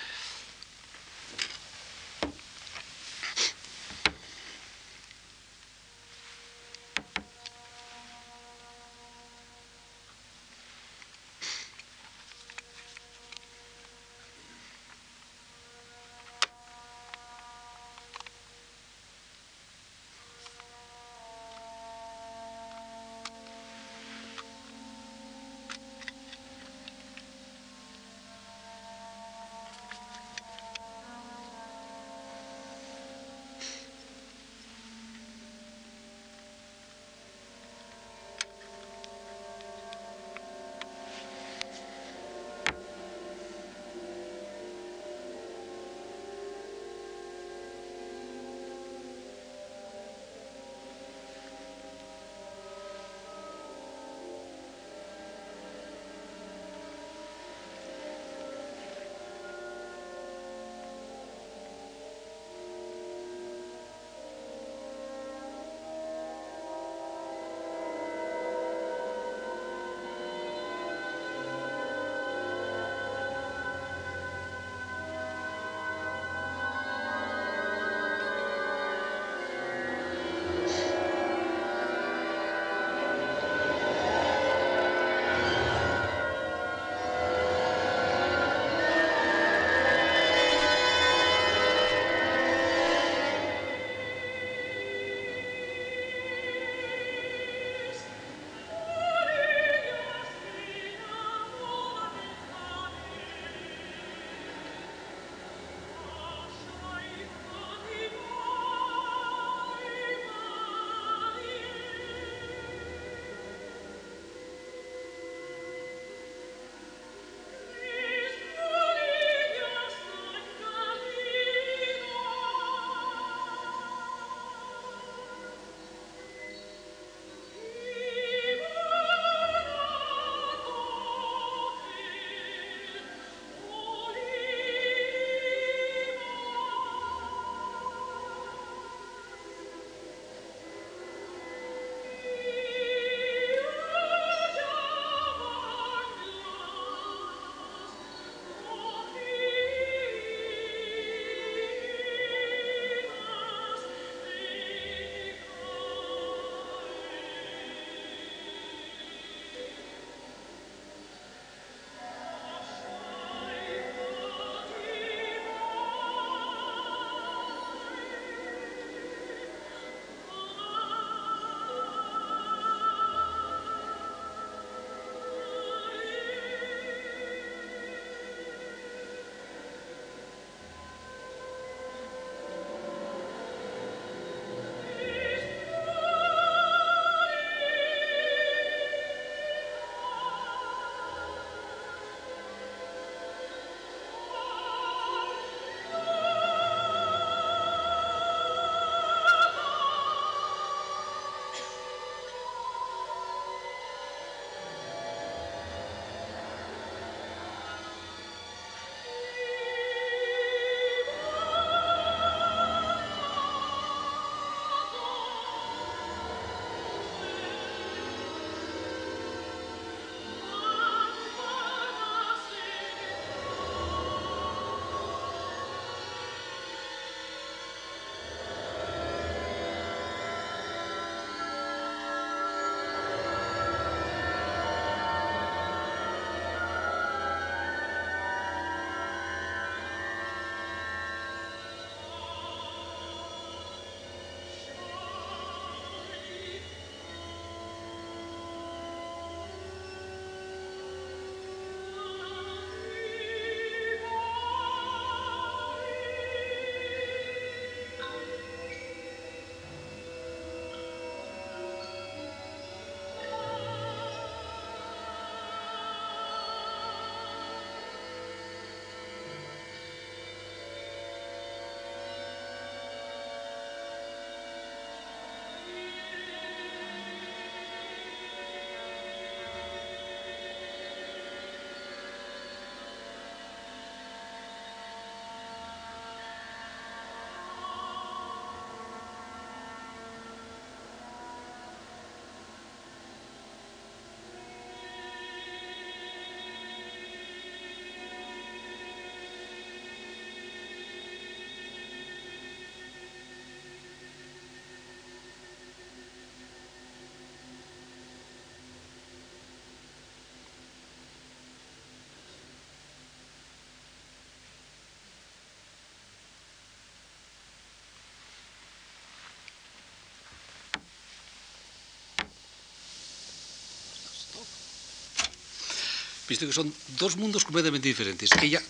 Que son dos mundos completamente diferentes. Ella,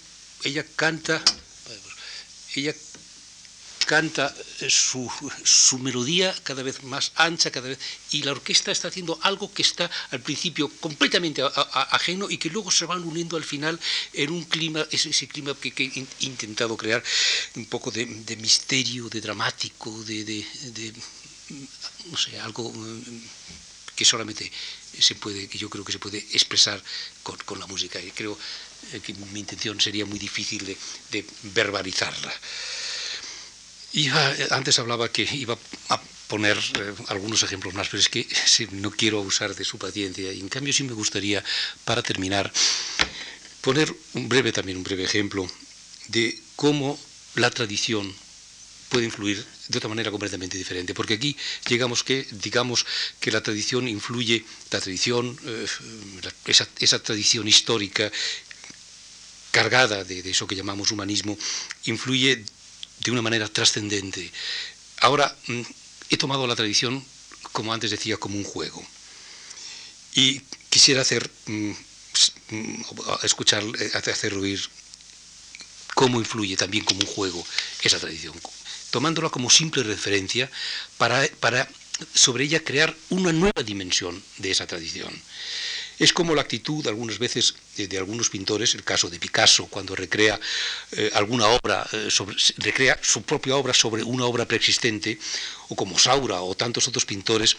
ella canta, ella canta eh, su, su, melodía cada vez más ancha, cada vez, y la orquesta está haciendo algo que está al principio completamente ajeno y que luego se van uniendo al final en un clima, ese, ese clima que, he intentado crear, un poco de, misterio, de dramático, de, de, no sé, algo mm, que solamente se puede, que yo creo que se puede expresar con, con la música. Y creo eh, que mi intención sería muy difícil de verbalizarla. antes hablaba que iba a poner eh, algunos ejemplos más, pero es que no quiero abusar de su paciencia. Y en cambio sí me gustaría, para terminar, poner un breve también un breve ejemplo de cómo la tradición puede influir de otra manera completamente diferente, porque aquí llegamos que, digamos, que la tradición influye, la tradición, eh, esa, tradición histórica cargada de, de, eso que llamamos humanismo, influye de una manera trascendente. Ahora, mm, he tomado la tradición, como antes decía, como un juego. Y quisiera hacer, mm, mm, escuchar, eh, hacer oír cómo influye también como un juego esa tradición, tomándola como simple referencia para, sobre ella crear una nueva dimensión de esa tradición. Es como la actitud algunas veces de, algunos pintores, el caso de Picasso, cuando recrea eh, alguna obra, eh, recrea su propia obra sobre una obra preexistente, o como Saura o tantos otros pintores,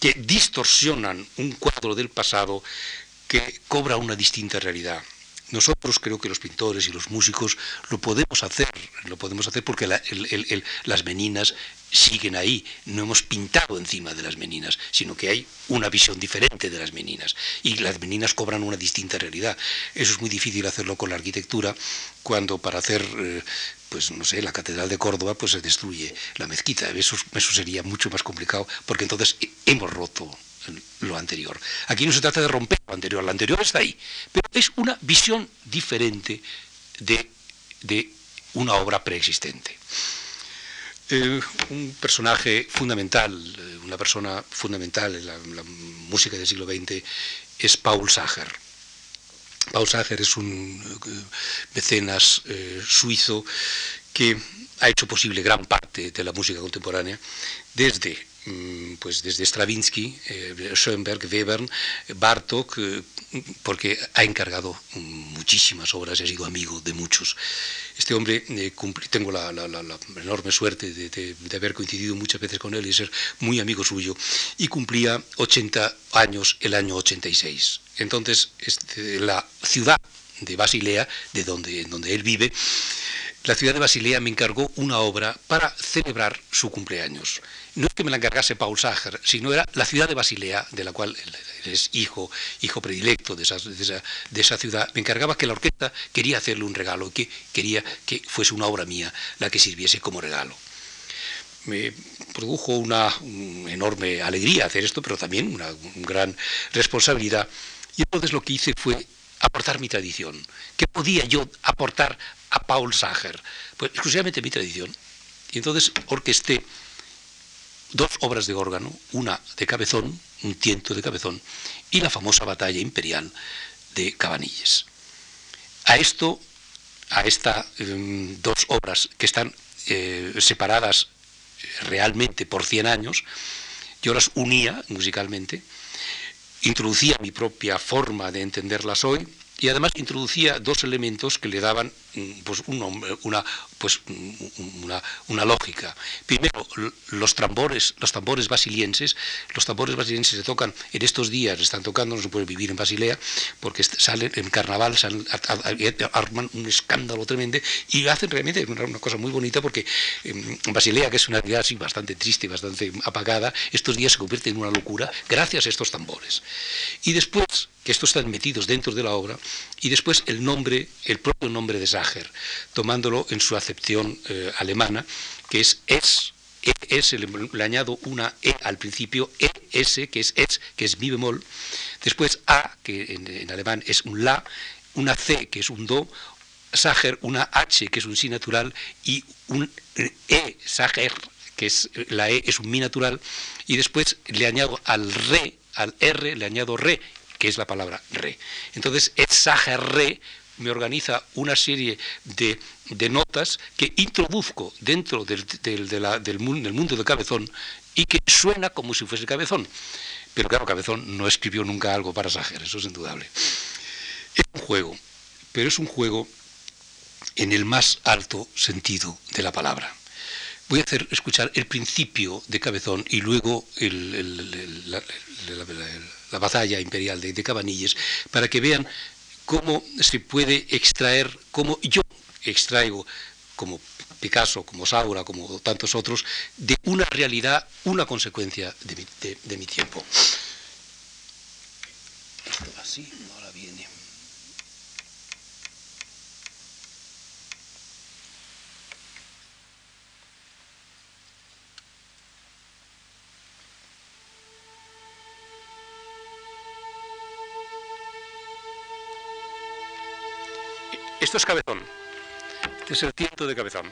que distorsionan un cuadro del pasado que cobra una distinta realidad. Nosotros creo que los pintores y los músicos lo podemos hacer, lo podemos hacer porque las meninas siguen ahí. No hemos pintado encima de las meninas, sino que hay una visión diferente de las meninas. Y las meninas cobran una distinta realidad. Eso es muy difícil hacerlo con la arquitectura, cuando para hacer, eh, pues no sé, la Catedral de Córdoba, pues se destruye la mezquita. Eso, eso sería mucho más complicado, porque entonces hemos roto lo anterior. Aquí no se trata de romper lo anterior, lo anterior está ahí, pero es una visión diferente de, de una obra preexistente. Eh, un personaje fundamental, eh, una persona fundamental en la, música del siglo XX es Paul Sager. Paul Sager es un eh, mecenas suizo que ha hecho posible gran parte de la música contemporánea desde pues desde Stravinsky, eh, Schoenberg, Webern, Bartok, eh, porque ha encargado muchísimas obras y ha sido amigo de muchos. Este hombre, eh, tengo la, enorme suerte de, haber coincidido muchas veces con él y ser muy amigo suyo, y cumplía 80 años el año 86. Entonces, este, la ciudad de Basilea, de donde él vive, la ciudad de Basilea me encargó una obra para celebrar su cumpleaños no es que me la encargase Paul Sager, sino era la ciudad de Basilea, de la cual él es hijo, hijo predilecto de esa, ciudad, me encargaba que la orquesta quería hacerle un regalo, que quería que fuese una obra mía la que sirviese como regalo. Me produjo una, enorme alegría hacer esto, pero también una, gran responsabilidad. Y entonces lo que hice fue aportar mi tradición. ¿Qué podía yo aportar a Paul Sager? Pues exclusivamente mi tradición. Y entonces orquesté dos obras de órgano, una de Cabezón, un tiento de Cabezón, y la famosa batalla imperial de Cabanilles. A esto, a estas em, dos obras que están eh, separadas realmente por 100 años, yo las unía musicalmente, introducía mi propia forma de entenderlas hoy y además introducía dos elementos que le daban pues, una, pues, una, una, lógica. Primero, los tambores, los tambores basilienses. Los tambores basilienses se tocan en estos días, están tocando, no se puede vivir en Basilea, porque salen en carnaval, arman un escándalo tremendo y hacen realmente una, cosa muy bonita porque em, Basilea, que es una ciudad así bastante triste, bastante apagada, estos días se convierte en una locura gracias a estos tambores. Y después, que estos están metidos dentro de la obra, y después el nombre, el propio nombre de Sager, tomándolo en su acepción eh, alemana, que es es, es le, añado una E al principio, ES, que es es, que es mi bemol, después A, que en, alemán es un La, una C, que es un Do, Sager, una H, que es un Si natural, y un E, Sager, que es la E, es un Mi natural, y después le añado al Re, al R, le añado Re, que es la palabra re. Entonces, re me organiza una serie de, notas que introduzco dentro del, del, mundo, de Cabezón y que suena como si fuese Cabezón. Pero claro, Cabezón no escribió nunca algo para Sager, eso es indudable. Es un juego, pero es un juego en el más alto sentido de la palabra. Voy a hacer escuchar el principio de Cabezón y luego la, batalla imperial de, de Cabanilles para que vean cómo se puede extraer, cómo yo extraigo, como Picasso, como Saura, como tantos otros, de una realidad, una consecuencia de mi, tiempo. así, Esto es cabezón. Este es el tiento de cabezón.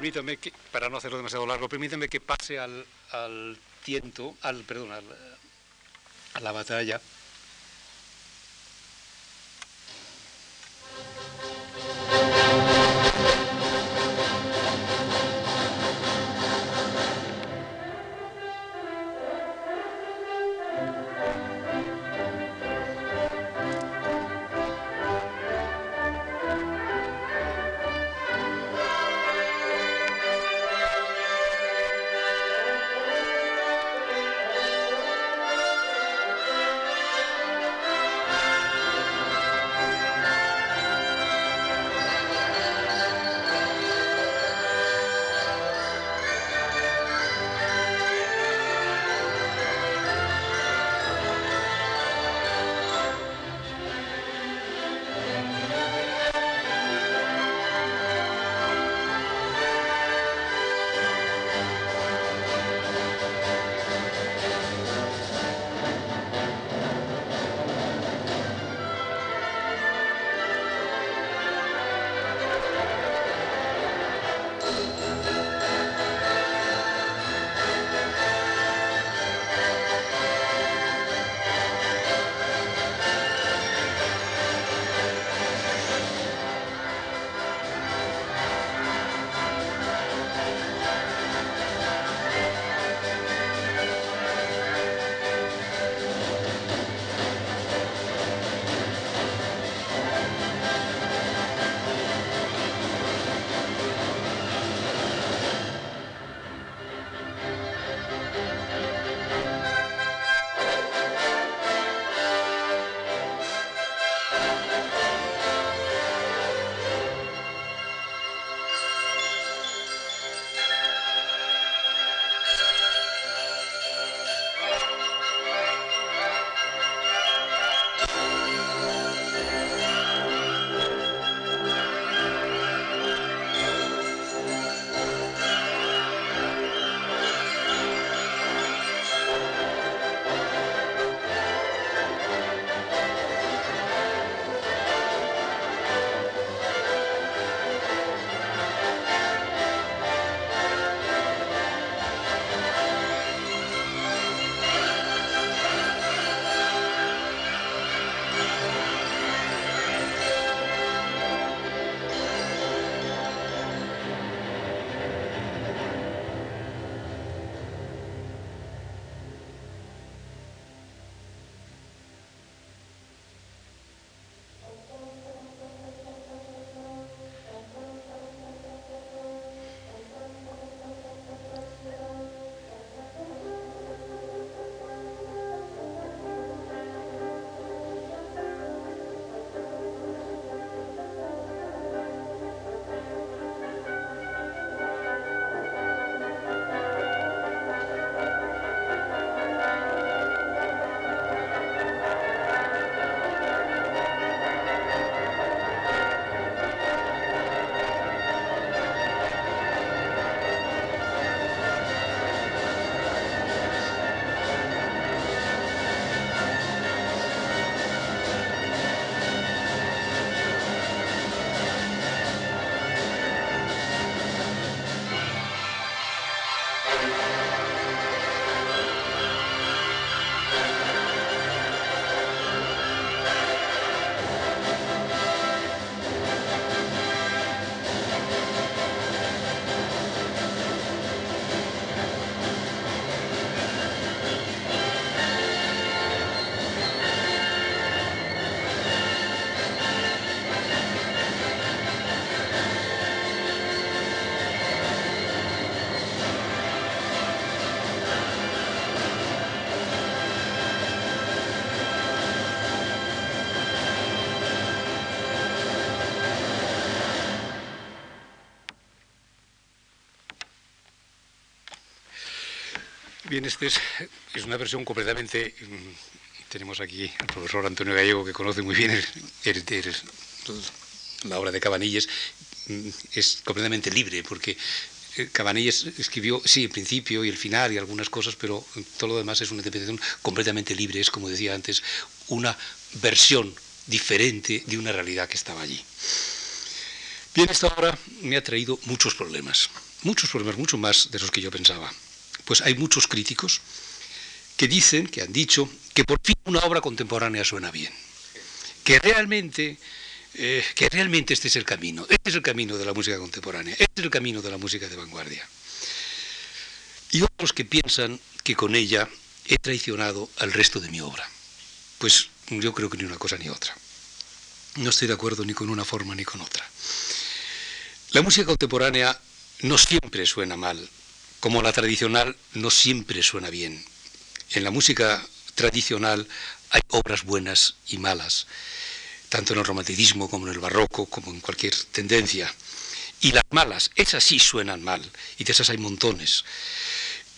Permítame que, para no hacerlo demasiado largo, permítame que pase al, al tiento, al, perdón, a la batalla Bien, esta es, una versión completamente... Mm, tenemos aquí al profesor Antonio Gallego, que conoce muy bien la obra de Cabanilles. Mm, es completamente libre, porque eh, Cabanilles escribió, sí, el principio y el final y algunas cosas, pero todo lo demás es una interpretación completamente libre. Es, como decía antes, una versión diferente de una realidad que estaba allí. Bien, esta obra me ha traído muchos problemas, muchos problemas, mucho más de los que yo pensaba. Pues hay muchos críticos que dicen, que han dicho, que por fin una obra contemporánea suena bien, que realmente, eh, que realmente este es el camino, este es el camino de la música contemporánea, este es el camino de la música de vanguardia. Y otros que piensan que con ella he traicionado al resto de mi obra. Pues yo creo que ni una cosa ni otra. No estoy de acuerdo ni con una forma ni con otra. La música contemporánea no siempre suena mal, como la tradicional no siempre suena bien. En la música tradicional hay obras buenas y malas, tanto en el romanticismo como en el barroco, como en cualquier tendencia. Y las malas, esas sí suenan mal, y de esas hay montones.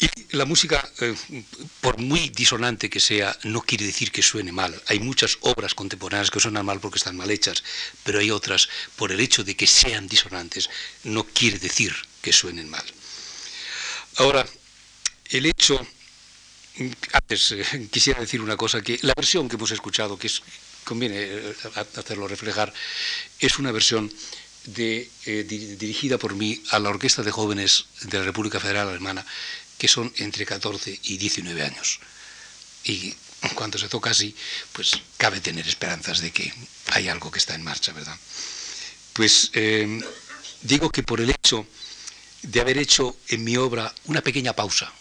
Y la música, eh, por muy disonante que sea, no quiere decir que suene mal. Hay muchas obras contemporáneas que suenan mal porque están mal hechas, pero hay otras, por el hecho de que sean disonantes, no quiere decir que suenen mal. Ahora, el hecho, antes eh, quisiera decir una cosa, que la versión que hemos escuchado, que es, conviene eh, hacerlo reflejar, es una versión dirigida por mí a la Orquesta de Jóvenes de la República Federal Alemana, que son entre 14 y 19 años. Y cuando se toca así, pues cabe tener esperanzas de que hay algo que está en marcha, ¿verdad? Pues eh, digo que por el hecho de haber hecho en mi obra una pequeña pausa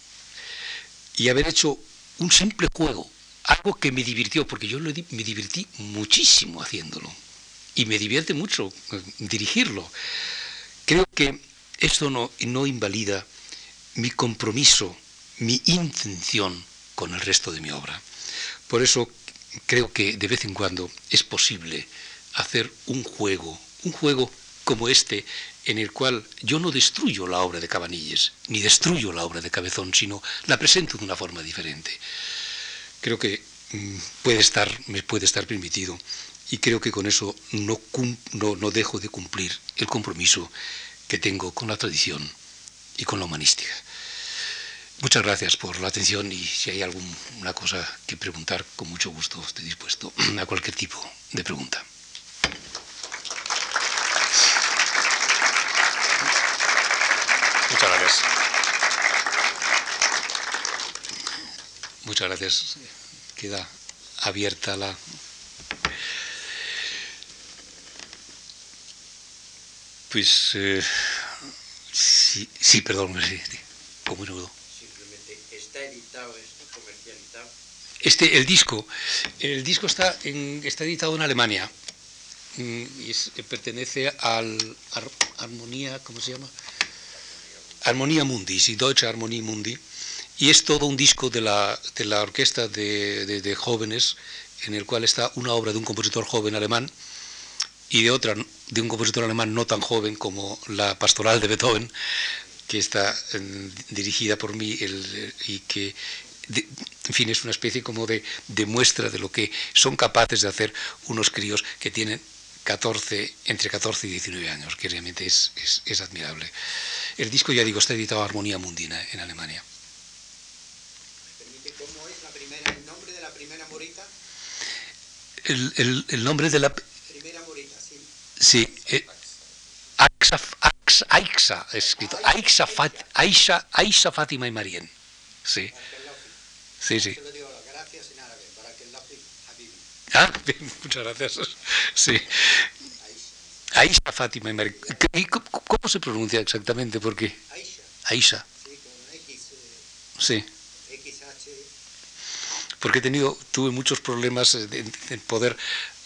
y haber hecho un simple juego, algo que me divirtió, porque yo me divertí muchísimo haciéndolo y me divierte mucho eh, dirigirlo. Creo que esto no, no invalida mi compromiso, mi intención con el resto de mi obra. Por eso creo que de vez en cuando es posible hacer un juego, un juego como este, en el cual yo no destruyo la obra de Cabanilles, ni destruyo la obra de Cabezón, sino la presento de una forma diferente. Creo que mm, puede estar, me puede estar permitido y creo que con eso no, no, no dejo de cumplir el compromiso que tengo con la tradición y con la humanística. Muchas gracias por la atención y si hay alguna cosa que preguntar, con mucho gusto estoy dispuesto a cualquier tipo de pregunta. Muchas gracias. Muchas gracias. Queda abierta la... Pues... Eh, Sí, sí perdón, sí, como Simplemente, ¿está editado esto, comercializado? Este, el disco, el disco está, está editado en Alemania mm, y eh, pertenece al Armonía, ¿cómo se llama? Armonía Mundi, sí, Deutsche Harmonie Mundi, y es todo un disco de la, de la orquesta de, de jóvenes en el cual está una obra de un compositor joven alemán, y de otra, de un compositor alemán no tan joven como la Pastoral de Beethoven, que está dirigida por mí y que, en fin, es una especie como de, de, muestra de lo que son capaces de hacer unos críos que tienen 14, entre 14 y 19 años, que realmente es, es, admirable. El disco, ya digo, está editado Armonía Mundina en Alemania. ¿Cómo es la primera, el nombre de la primera morita? El, el, el nombre de la Sí, eh, Aixa, escrito. Aixa, Fat, Aisha, Aisha, Fátima y Marien. Sí. Sí, sí. Ah, bien, muchas gracias. Sí. Aisha, Fátima y Marien. ¿Y cómo, se pronuncia exactamente? Porque Aisha. Sí. Porque he tenido, tuve muchos problemas en poder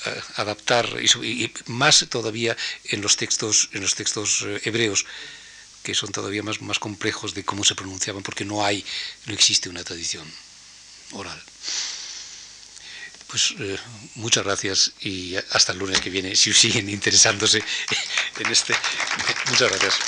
eh, adaptar y, más todavía en los textos en los textos eh, hebreos que son todavía más, más complejos de cómo se pronunciaban porque no hay no existe una tradición oral pues eh, muchas gracias y hasta el lunes que viene si siguen interesándose en este. Muchas gracias